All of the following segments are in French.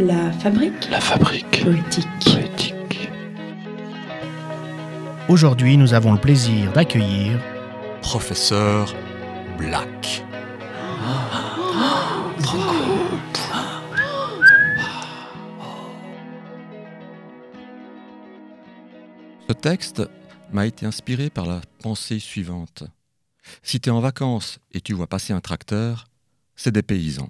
La fabrique La fabrique poétique. poétique. Aujourd'hui, nous avons le plaisir d'accueillir Professeur Black. Ce texte m'a été inspiré par la pensée suivante. Si tu es en vacances et tu vois passer un tracteur, c'est des paysans.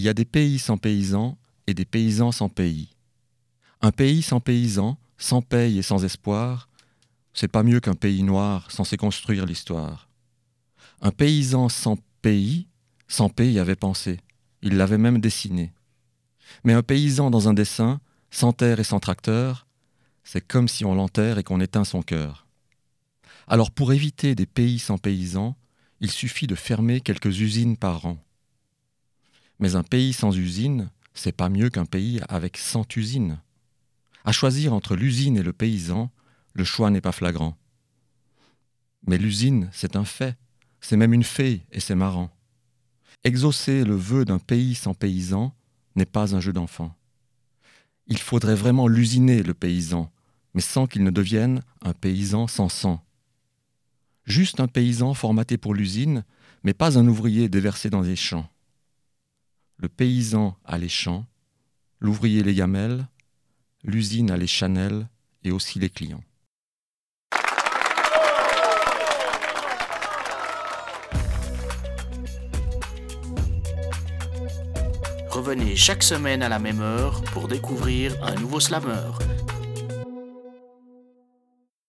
Il y a des pays sans paysans et des paysans sans pays. Un pays sans paysans, sans paye et sans espoir, c'est pas mieux qu'un pays noir censé construire l'histoire. Un paysan sans pays, sans pays avait pensé. Il l'avait même dessiné. Mais un paysan dans un dessin, sans terre et sans tracteur, c'est comme si on l'enterre et qu'on éteint son cœur. Alors pour éviter des pays sans paysans, il suffit de fermer quelques usines par an. Mais un pays sans usine, c'est pas mieux qu'un pays avec cent usines. À choisir entre l'usine et le paysan, le choix n'est pas flagrant. Mais l'usine, c'est un fait, c'est même une fée et c'est marrant. Exaucer le vœu d'un pays sans paysan n'est pas un jeu d'enfant. Il faudrait vraiment l'usiner, le paysan, mais sans qu'il ne devienne un paysan sans sang. Juste un paysan formaté pour l'usine, mais pas un ouvrier déversé dans les champs. Le paysan a les champs, l'ouvrier les gamelles, l'usine a les chanelles et aussi les clients. Revenez chaque semaine à la même heure pour découvrir un nouveau slammer.